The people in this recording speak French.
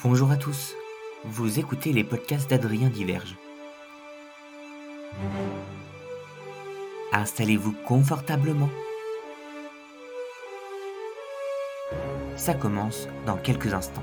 Bonjour à tous, vous écoutez les podcasts d'Adrien Diverge. Installez-vous confortablement. Ça commence dans quelques instants.